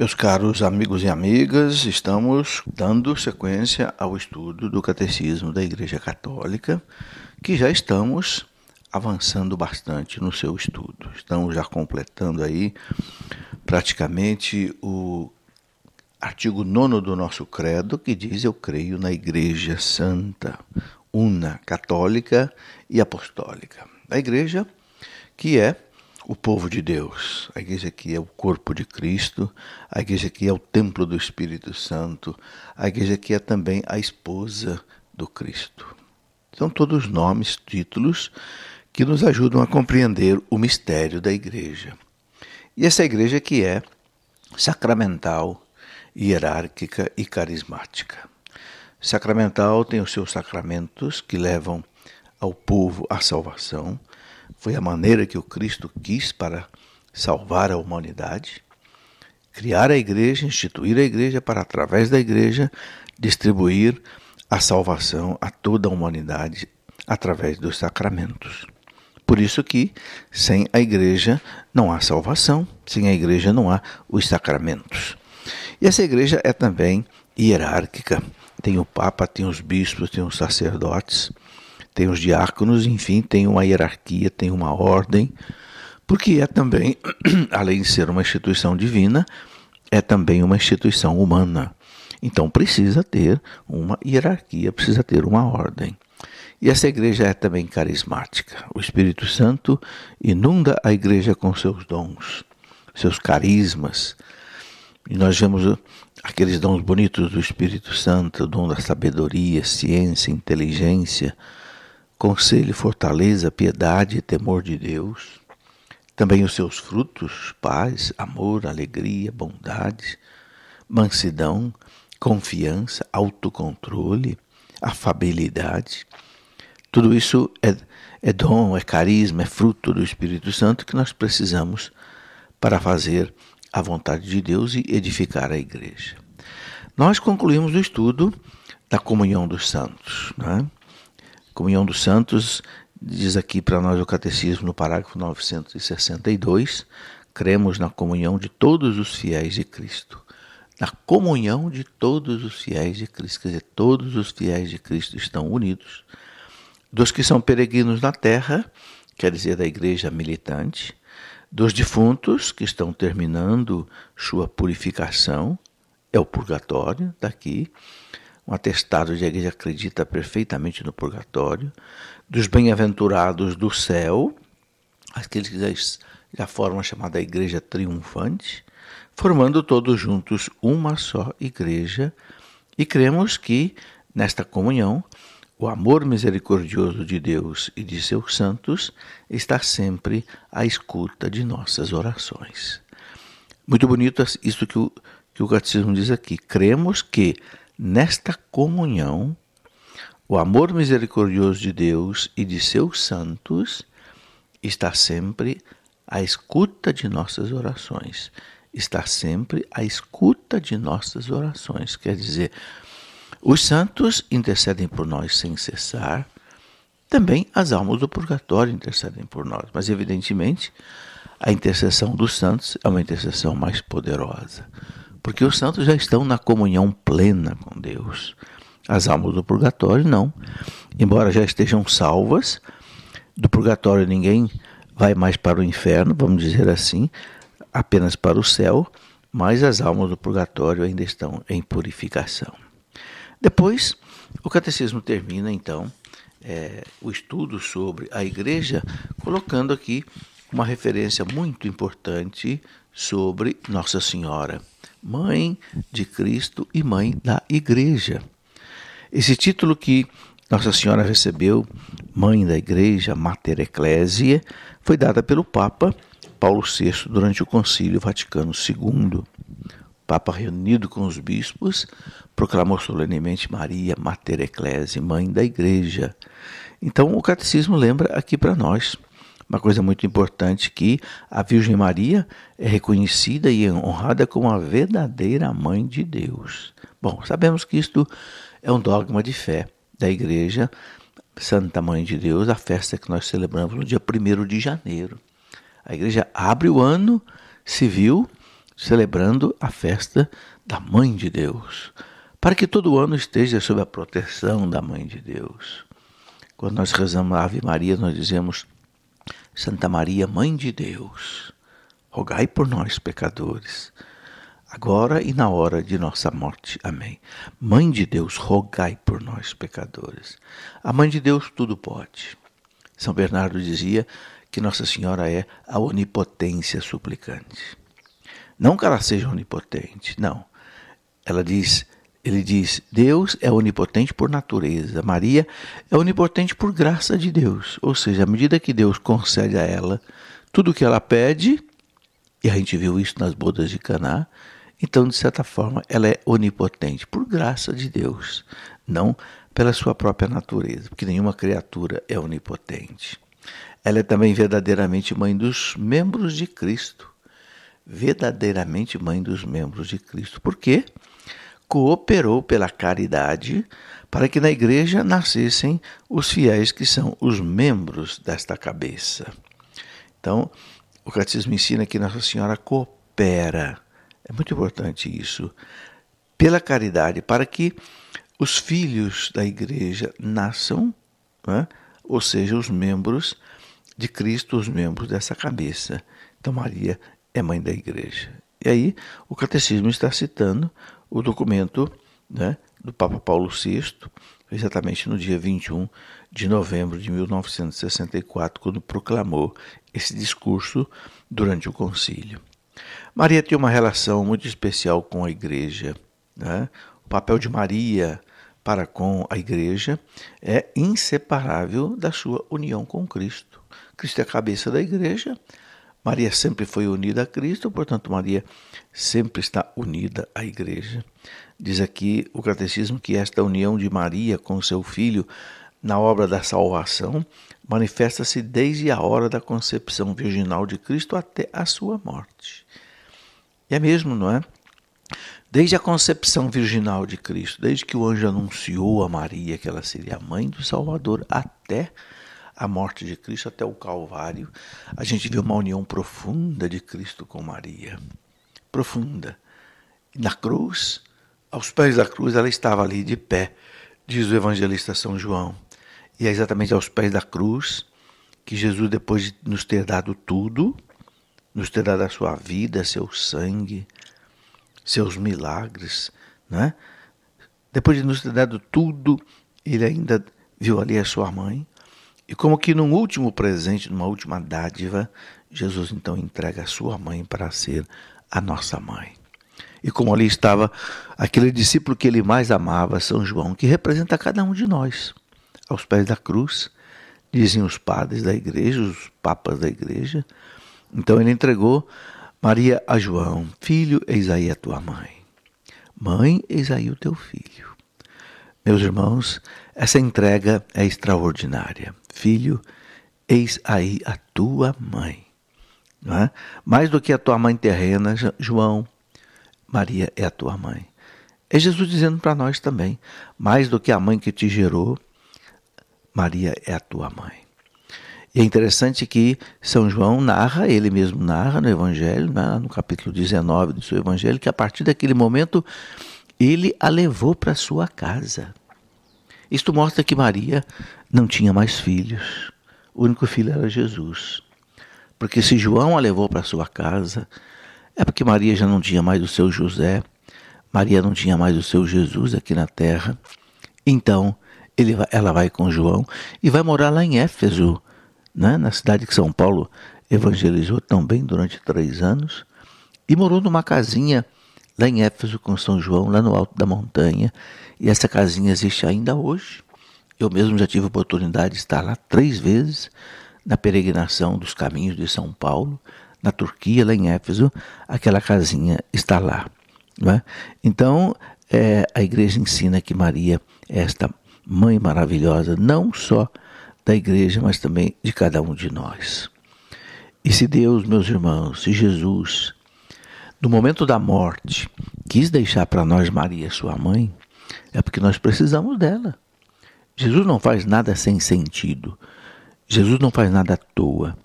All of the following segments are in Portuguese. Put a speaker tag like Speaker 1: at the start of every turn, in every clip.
Speaker 1: Meus caros amigos e amigas, estamos dando sequência ao estudo do Catecismo da Igreja Católica, que já estamos avançando bastante no seu estudo. Estamos já completando aí praticamente o artigo 9 do nosso credo, que diz: Eu creio na Igreja Santa, una, católica e apostólica. A igreja que é o povo de Deus. A igreja aqui é o corpo de Cristo, a igreja aqui é o templo do Espírito Santo, a igreja aqui é também a esposa do Cristo. São todos nomes, títulos que nos ajudam a compreender o mistério da igreja. E essa igreja que é sacramental, hierárquica e carismática. Sacramental tem os seus sacramentos que levam ao povo à salvação foi a maneira que o Cristo quis para salvar a humanidade, criar a igreja, instituir a igreja para, através da igreja, distribuir a salvação a toda a humanidade através dos sacramentos. Por isso que sem a igreja não há salvação, sem a igreja não há os sacramentos. E essa igreja é também hierárquica. Tem o Papa, tem os bispos, tem os sacerdotes tem os diáconos, enfim, tem uma hierarquia, tem uma ordem, porque é também, além de ser uma instituição divina, é também uma instituição humana. Então precisa ter uma hierarquia, precisa ter uma ordem. E essa igreja é também carismática. O Espírito Santo inunda a igreja com seus dons, seus carismas. E nós vemos aqueles dons bonitos do Espírito Santo, o dom da sabedoria, ciência, inteligência, conselho, fortaleza, piedade e temor de Deus. Também os seus frutos, paz, amor, alegria, bondade, mansidão, confiança, autocontrole, afabilidade. Tudo isso é, é dom, é carisma, é fruto do Espírito Santo que nós precisamos para fazer a vontade de Deus e edificar a igreja. Nós concluímos o estudo da comunhão dos santos. Né? Comunhão dos Santos, diz aqui para nós o Catecismo no parágrafo 962, cremos na comunhão de todos os fiéis de Cristo. Na comunhão de todos os fiéis de Cristo, quer dizer, todos os fiéis de Cristo estão unidos. Dos que são peregrinos na terra, quer dizer, da igreja militante, dos defuntos que estão terminando sua purificação, é o purgatório daqui, um atestado de igreja acredita perfeitamente no purgatório, dos bem-aventurados do céu, aqueles que já, já formam a chamada igreja triunfante, formando todos juntos uma só igreja, e cremos que, nesta comunhão, o amor misericordioso de Deus e de seus santos está sempre à escuta de nossas orações. Muito bonito isso que o, que o Catecismo diz aqui. Cremos que Nesta comunhão, o amor misericordioso de Deus e de seus santos está sempre à escuta de nossas orações. Está sempre à escuta de nossas orações. Quer dizer, os santos intercedem por nós sem cessar, também as almas do purgatório intercedem por nós, mas evidentemente a intercessão dos santos é uma intercessão mais poderosa porque os santos já estão na comunhão plena com Deus. As almas do purgatório não. Embora já estejam salvas, do purgatório ninguém vai mais para o inferno, vamos dizer assim, apenas para o céu, mas as almas do purgatório ainda estão em purificação. Depois, o catecismo termina então é, o estudo sobre a igreja, colocando aqui uma referência muito importante sobre Nossa Senhora mãe de Cristo e mãe da Igreja. Esse título que Nossa Senhora recebeu, mãe da Igreja, Mater Ecclesiae, foi dada pelo Papa Paulo VI durante o Concílio Vaticano II. Papa, reunido com os bispos, proclamou solenemente Maria, Mater Ecclesiae, mãe da Igreja. Então, o catecismo lembra aqui para nós uma coisa muito importante que a Virgem Maria é reconhecida e honrada como a verdadeira mãe de Deus. Bom, sabemos que isto é um dogma de fé da Igreja Santa Mãe de Deus, a festa que nós celebramos no dia 1 de janeiro. A igreja abre o ano civil celebrando a festa da Mãe de Deus, para que todo ano esteja sob a proteção da Mãe de Deus. Quando nós rezamos a Ave Maria, nós dizemos: Santa Maria, Mãe de Deus, rogai por nós, pecadores, agora e na hora de nossa morte. Amém. Mãe de Deus, rogai por nós, pecadores. A Mãe de Deus tudo pode. São Bernardo dizia que Nossa Senhora é a onipotência suplicante. Não que ela seja onipotente, não. Ela diz ele diz: Deus é onipotente por natureza, Maria é onipotente por graça de Deus. Ou seja, à medida que Deus concede a ela tudo o que ela pede, e a gente viu isso nas bodas de Caná, então, de certa forma, ela é onipotente por graça de Deus, não pela sua própria natureza, porque nenhuma criatura é onipotente. Ela é também verdadeiramente mãe dos membros de Cristo. Verdadeiramente mãe dos membros de Cristo. Por quê? Cooperou pela caridade para que na igreja nascessem os fiéis que são os membros desta cabeça. Então, o catecismo ensina que Nossa Senhora coopera. É muito importante isso. Pela caridade, para que os filhos da igreja nasçam, né? ou seja, os membros de Cristo, os membros dessa cabeça. Então, Maria é mãe da igreja. E aí, o catecismo está citando o documento né, do Papa Paulo VI, exatamente no dia 21 de novembro de 1964, quando proclamou esse discurso durante o concílio. Maria tinha uma relação muito especial com a igreja. Né? O papel de Maria para com a igreja é inseparável da sua união com Cristo. Cristo é a cabeça da igreja, Maria sempre foi unida a Cristo, portanto, Maria sempre está unida à Igreja. Diz aqui o Catecismo que esta união de Maria com seu filho na obra da salvação manifesta-se desde a hora da concepção virginal de Cristo até a sua morte. E é mesmo, não é? Desde a concepção virginal de Cristo, desde que o anjo anunciou a Maria que ela seria a mãe do Salvador, até a morte de Cristo até o Calvário, a gente vê uma união profunda de Cristo com Maria. Profunda. Na cruz, aos pés da cruz, ela estava ali de pé, diz o evangelista São João. E é exatamente aos pés da cruz que Jesus, depois de nos ter dado tudo, nos ter dado a sua vida, seu sangue, seus milagres, né? Depois de nos ter dado tudo, ele ainda viu ali a sua mãe, e como que num último presente, numa última dádiva, Jesus então entrega a sua mãe para ser a nossa mãe. E como ali estava aquele discípulo que ele mais amava, São João, que representa cada um de nós, aos pés da cruz, dizem os padres da igreja, os papas da igreja. Então ele entregou Maria a João: Filho, eis aí a tua mãe. Mãe, eis aí o teu filho. Meus irmãos, essa entrega é extraordinária. Filho, eis aí a tua mãe. É? Mais do que a tua mãe terrena, João, Maria é a tua mãe. É Jesus dizendo para nós também: mais do que a mãe que te gerou, Maria é a tua mãe. E é interessante que São João narra, ele mesmo narra no Evangelho, né, no capítulo 19 do seu Evangelho, que a partir daquele momento ele a levou para sua casa. Isto mostra que Maria não tinha mais filhos. O único filho era Jesus. Porque se João a levou para sua casa, é porque Maria já não tinha mais o seu José, Maria não tinha mais o seu Jesus aqui na terra. Então, ele, ela vai com João e vai morar lá em Éfeso, né, na cidade que São Paulo evangelizou também durante três anos, e morou numa casinha lá em Éfeso com São João, lá no alto da montanha, e essa casinha existe ainda hoje. Eu mesmo já tive a oportunidade de estar lá três vezes na peregrinação dos caminhos de São Paulo, na Turquia, lá em Éfeso, aquela casinha está lá. É? Então, é, a igreja ensina que Maria é esta mãe maravilhosa, não só da igreja, mas também de cada um de nós. E se Deus, meus irmãos, se Jesus no momento da morte, quis deixar para nós Maria, sua mãe, é porque nós precisamos dela. Jesus não faz nada sem sentido. Jesus não faz nada à toa.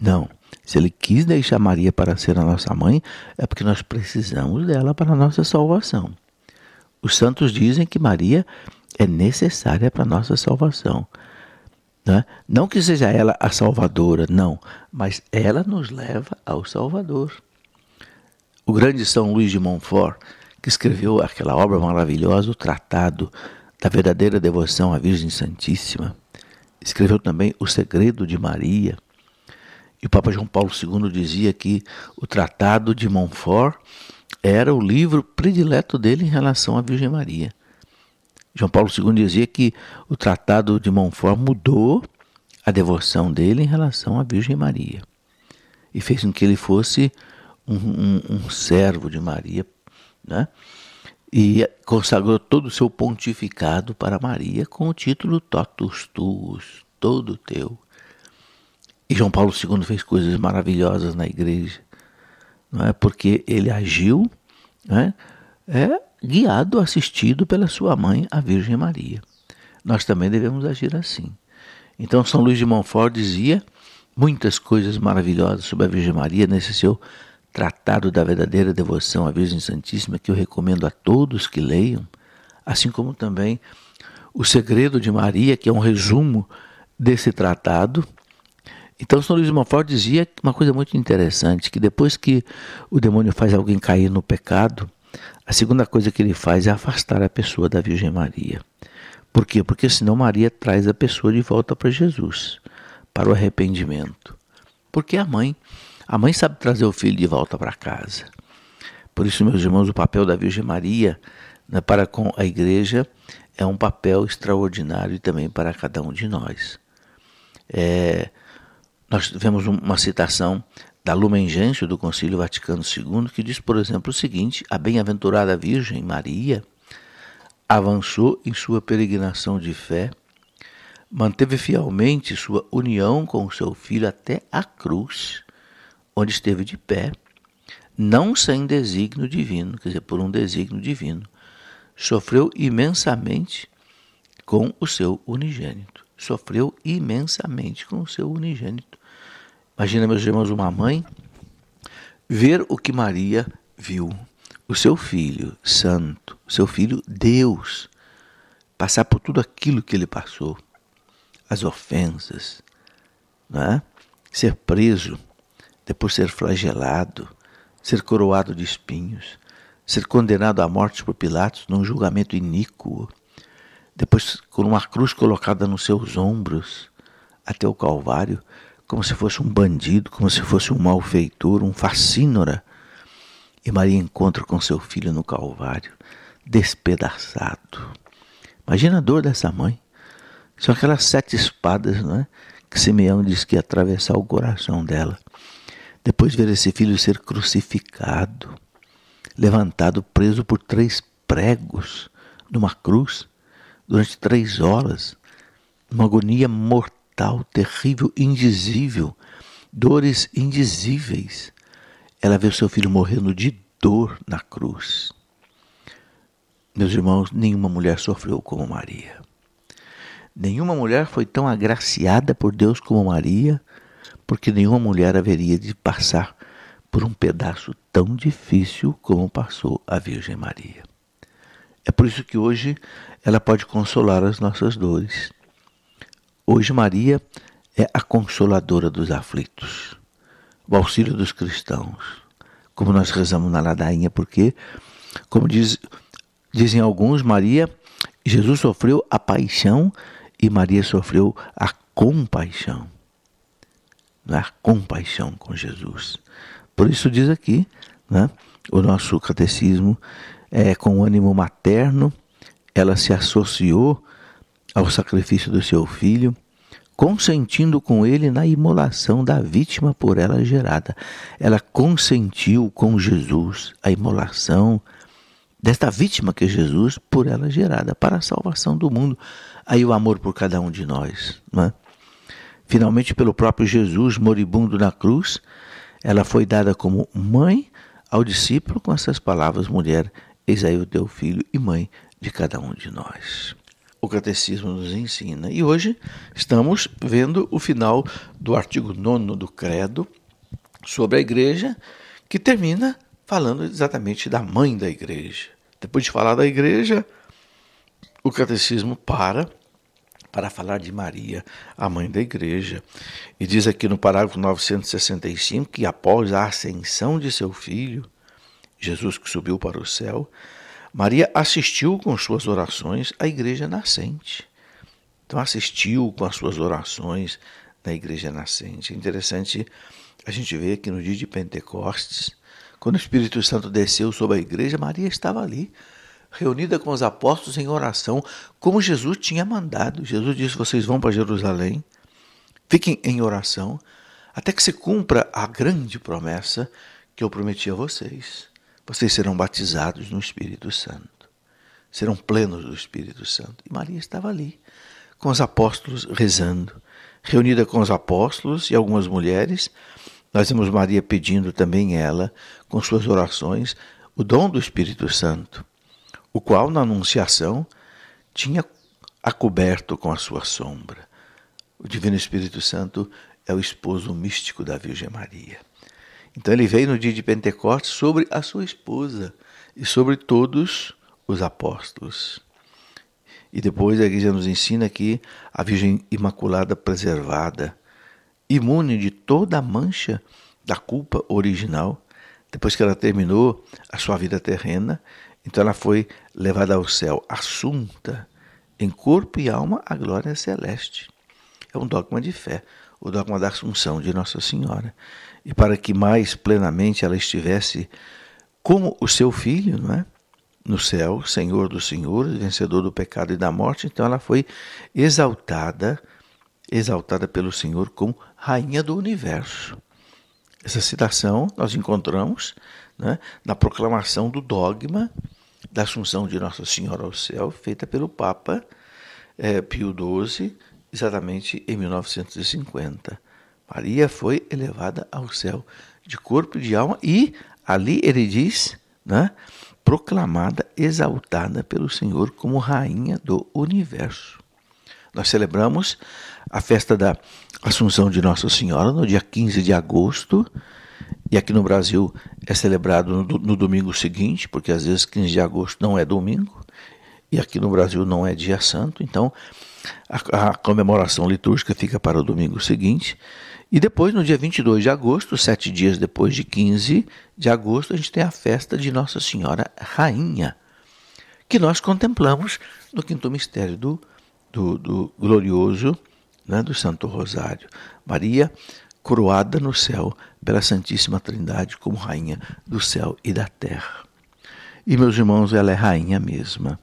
Speaker 1: Não. Se ele quis deixar Maria para ser a nossa mãe, é porque nós precisamos dela para a nossa salvação. Os santos dizem que Maria é necessária para a nossa salvação. Né? Não que seja ela a salvadora, não, mas ela nos leva ao Salvador. O grande São Luís de Montfort, que escreveu aquela obra maravilhosa, o Tratado da Verdadeira Devoção à Virgem Santíssima, escreveu também O Segredo de Maria e o Papa João Paulo II dizia que o Tratado de Montfort era o livro predileto dele em relação à Virgem Maria. João Paulo II dizia que o Tratado de Montfort mudou a devoção dele em relação à Virgem Maria e fez com que ele fosse um, um, um servo de Maria, né? E consagrou todo o seu pontificado para Maria com o título Totus Tuus, todo teu. E João Paulo II fez coisas maravilhosas na igreja, não é? porque ele agiu é? é guiado, assistido pela sua mãe, a Virgem Maria. Nós também devemos agir assim. Então, São Luís de Montfort dizia muitas coisas maravilhosas sobre a Virgem Maria nesse seu Tratado da Verdadeira Devoção à Virgem Santíssima, que eu recomendo a todos que leiam, assim como também O Segredo de Maria, que é um resumo desse tratado então, São Luís de Montfort dizia uma coisa muito interessante, que depois que o demônio faz alguém cair no pecado, a segunda coisa que ele faz é afastar a pessoa da Virgem Maria. Por quê? Porque senão Maria traz a pessoa de volta para Jesus, para o arrependimento. Porque a mãe, a mãe sabe trazer o filho de volta para casa. Por isso, meus irmãos, o papel da Virgem Maria né, para com a igreja é um papel extraordinário também para cada um de nós. É, nós vemos uma citação da Lumen Gentium do Concílio Vaticano II que diz, por exemplo, o seguinte: a bem-aventurada Virgem Maria avançou em sua peregrinação de fé, manteve fielmente sua união com seu filho até a cruz, onde esteve de pé, não sem desígnio divino, quer dizer, por um desígnio divino, sofreu imensamente com o seu unigênito. Sofreu imensamente com o seu unigênito. Imagina, meus irmãos, uma mãe ver o que Maria viu. O seu filho santo, o seu filho Deus, passar por tudo aquilo que ele passou, as ofensas, né? ser preso, depois ser flagelado, ser coroado de espinhos, ser condenado à morte por Pilatos num julgamento iníquo, depois com uma cruz colocada nos seus ombros até o Calvário, como se fosse um bandido, como se fosse um malfeitor, um facínora. E Maria encontra com seu filho no Calvário, despedaçado. Imagina a dor dessa mãe. São aquelas sete espadas não é? que Simeão diz que ia atravessar o coração dela. Depois ver esse filho ser crucificado, levantado, preso por três pregos numa cruz, durante três horas, uma agonia mortal mortal, terrível, indizível, dores indizíveis. Ela vê o seu filho morrendo de dor na cruz. Meus irmãos, nenhuma mulher sofreu como Maria. Nenhuma mulher foi tão agraciada por Deus como Maria, porque nenhuma mulher haveria de passar por um pedaço tão difícil como passou a Virgem Maria. É por isso que hoje ela pode consolar as nossas dores. Hoje Maria é a consoladora dos aflitos, o auxílio dos cristãos. Como nós rezamos na ladainha, porque, como diz, dizem alguns, Maria, Jesus sofreu a paixão e Maria sofreu a compaixão. Não é? A compaixão com Jesus. Por isso diz aqui, né, o nosso catecismo, é, com ânimo materno, ela se associou ao sacrifício do seu filho, consentindo com ele na imolação da vítima por ela gerada. Ela consentiu com Jesus a imolação desta vítima que é Jesus por ela gerada para a salvação do mundo. Aí o amor por cada um de nós, não é? Finalmente, pelo próprio Jesus moribundo na cruz, ela foi dada como mãe ao discípulo com essas palavras: mulher, eis aí o teu filho e mãe de cada um de nós o catecismo nos ensina. E hoje estamos vendo o final do artigo 9 do Credo, sobre a igreja, que termina falando exatamente da mãe da igreja. Depois de falar da igreja, o catecismo para para falar de Maria, a mãe da igreja. E diz aqui no parágrafo 965 que após a ascensão de seu filho, Jesus que subiu para o céu, Maria assistiu com suas orações à igreja nascente. Então assistiu com as suas orações na igreja nascente. É interessante a gente ver que no dia de Pentecostes, quando o Espírito Santo desceu sobre a igreja, Maria estava ali reunida com os apóstolos em oração, como Jesus tinha mandado. Jesus disse: Vocês vão para Jerusalém, fiquem em oração, até que se cumpra a grande promessa que eu prometi a vocês. Vocês serão batizados no Espírito Santo, serão plenos do Espírito Santo. E Maria estava ali, com os apóstolos rezando, reunida com os apóstolos e algumas mulheres. Nós vemos Maria pedindo também ela, com suas orações, o dom do Espírito Santo o qual na Anunciação tinha acoberto com a sua sombra. O Divino Espírito Santo é o esposo místico da Virgem Maria. Então ele veio no dia de Pentecostes sobre a sua esposa e sobre todos os apóstolos. E depois a igreja nos ensina que a Virgem Imaculada preservada, imune de toda a mancha da culpa original, depois que ela terminou a sua vida terrena, então ela foi levada ao céu, assunta em corpo e alma à glória celeste. É um dogma de fé, o dogma da Assunção de Nossa Senhora. E para que mais plenamente ela estivesse como o seu filho, não é? no céu, Senhor dos Senhores, vencedor do pecado e da morte, então ela foi exaltada, exaltada pelo Senhor como rainha do universo. Essa citação nós encontramos né, na proclamação do dogma da Assunção de Nossa Senhora ao céu, feita pelo Papa é, Pio XII, exatamente em 1950. Maria foi elevada ao céu de corpo e de alma e ali ele diz, né, proclamada, exaltada pelo Senhor como rainha do universo. Nós celebramos a festa da Assunção de Nossa Senhora no dia 15 de agosto e aqui no Brasil é celebrado no, no, domingo seguinte, porque às vezes 15 de agosto não é domingo, e aqui no Brasil não é dia santo, então a, a comemoração litúrgica fica para o domingo seguinte. E depois, no dia 22 de agosto, sete dias depois de 15 de agosto, a gente tem a festa de Nossa Senhora Rainha, que nós contemplamos no quinto mistério do, do, do glorioso né, do Santo Rosário. Maria coroada no céu pela Santíssima Trindade como rainha do céu e da terra. E meus irmãos, ela é rainha mesma.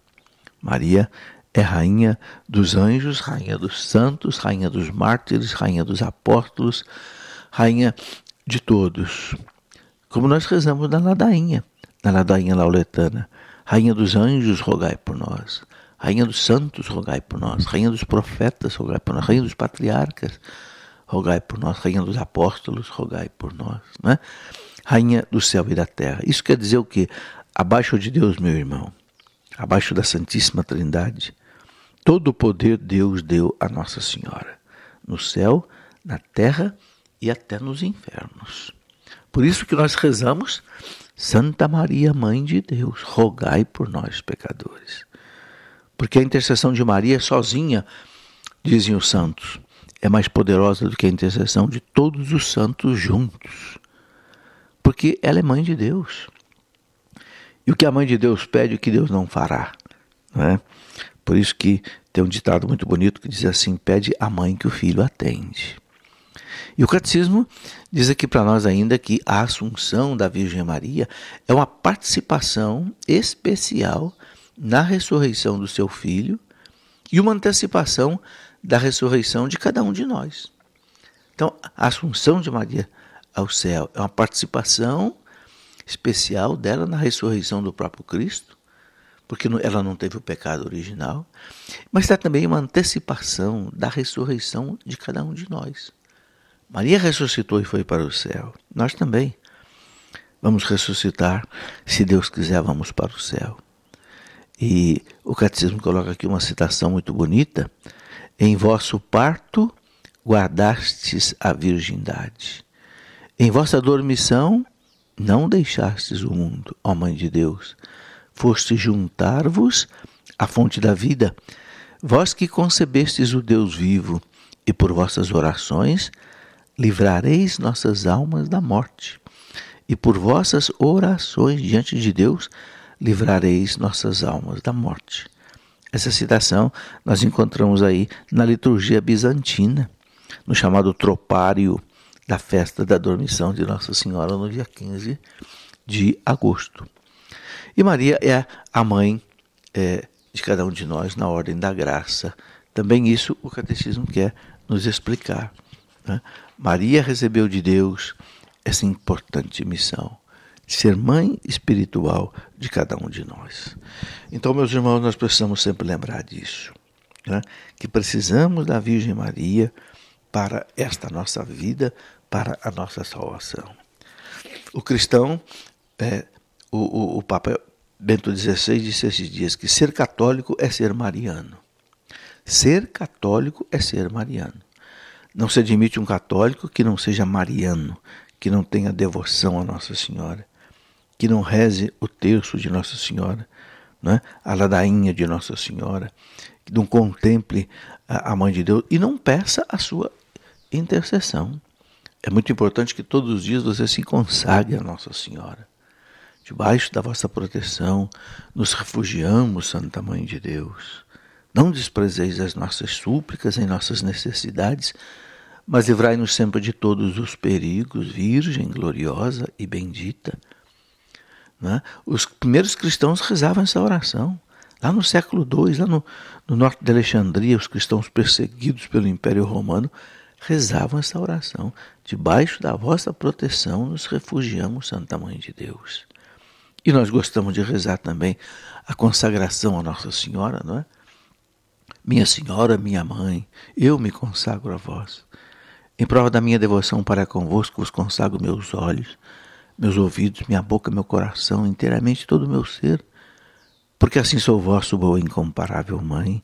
Speaker 1: Maria é rainha dos anjos, rainha dos santos, rainha dos mártires, rainha dos apóstolos, rainha de todos. Como nós rezamos na ladainha, na ladainha lauletana. Rainha dos anjos, rogai por nós. Rainha dos santos, rogai por nós. Rainha dos profetas, rogai por nós. Rainha dos patriarcas, rogai por nós. Rainha dos apóstolos, rogai por nós. Né? Rainha do céu e da terra. Isso quer dizer o quê? Abaixo de Deus, meu irmão, abaixo da Santíssima Trindade, todo o poder Deus deu a Nossa Senhora, no céu, na terra e até nos infernos. Por isso que nós rezamos, Santa Maria, Mãe de Deus, rogai por nós, pecadores. Porque a intercessão de Maria sozinha, dizem os santos, é mais poderosa do que a intercessão de todos os santos juntos. Porque ela é mãe de Deus. E o que a mãe de Deus pede, o que Deus não fará. Não é? Por isso que tem um ditado muito bonito que diz assim: pede a mãe que o filho atende. E o catecismo diz aqui para nós ainda que a assunção da Virgem Maria é uma participação especial na ressurreição do seu filho e uma antecipação da ressurreição de cada um de nós. Então, a Assunção de Maria ao céu é uma participação especial dela na ressurreição do próprio Cristo, porque ela não teve o pecado original, mas está também uma antecipação da ressurreição de cada um de nós. Maria ressuscitou e foi para o céu. Nós também vamos ressuscitar, se Deus quiser, vamos para o céu. E o catecismo coloca aqui uma citação muito bonita em vosso parto guardastes a virgindade. Em vossa dormição não deixastes o mundo, ó Mãe de Deus. Foste juntar-vos à fonte da vida, vós que concebestes o Deus vivo, e por vossas orações livrareis nossas almas da morte. E por vossas orações diante de Deus livrareis nossas almas da morte. Essa citação nós encontramos aí na liturgia bizantina, no chamado tropário da festa da dormição de Nossa Senhora no dia 15 de agosto. E Maria é a mãe é, de cada um de nós na ordem da graça. Também isso o catecismo quer nos explicar. Né? Maria recebeu de Deus essa importante missão ser mãe espiritual de cada um de nós. Então, meus irmãos, nós precisamos sempre lembrar disso, né? que precisamos da Virgem Maria para esta nossa vida, para a nossa salvação. O cristão, é, o, o, o Papa Bento XVI disse esses dias que ser católico é ser mariano. Ser católico é ser mariano. Não se admite um católico que não seja mariano, que não tenha devoção a Nossa Senhora, que não reze o terço de Nossa Senhora, né? a ladainha de Nossa Senhora, que não contemple a Mãe de Deus e não peça a sua intercessão. É muito importante que todos os dias você se consagre a Nossa Senhora. Debaixo da vossa proteção, nos refugiamos, Santa Mãe de Deus. Não desprezeis as nossas súplicas em nossas necessidades, mas livrai-nos sempre de todos os perigos, Virgem gloriosa e bendita. Né? Os primeiros cristãos rezavam essa oração. Lá no século II, lá no, no norte de Alexandria, os cristãos perseguidos pelo Império Romano rezavam essa oração. Debaixo da vossa proteção nos refugiamos, Santa Mãe de Deus. E nós gostamos de rezar também a consagração a Nossa Senhora, não é? Minha Senhora, minha Mãe, eu me consagro a vós. Em prova da minha devoção para convosco, vos consagro meus olhos, meus ouvidos, minha boca, meu coração, inteiramente todo o meu ser, porque assim sou vosso, boa e incomparável Mãe.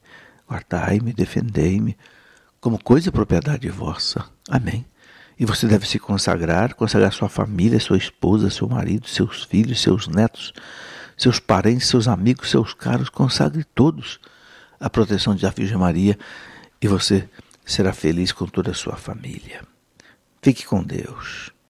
Speaker 1: Guardai-me, defendei-me, como coisa e propriedade vossa. Amém. E você deve se consagrar, consagrar sua família, sua esposa, seu marido, seus filhos, seus netos, seus parentes, seus amigos, seus caros, consagre todos a proteção de a Virgem Maria e você será feliz com toda a sua família. Fique com Deus.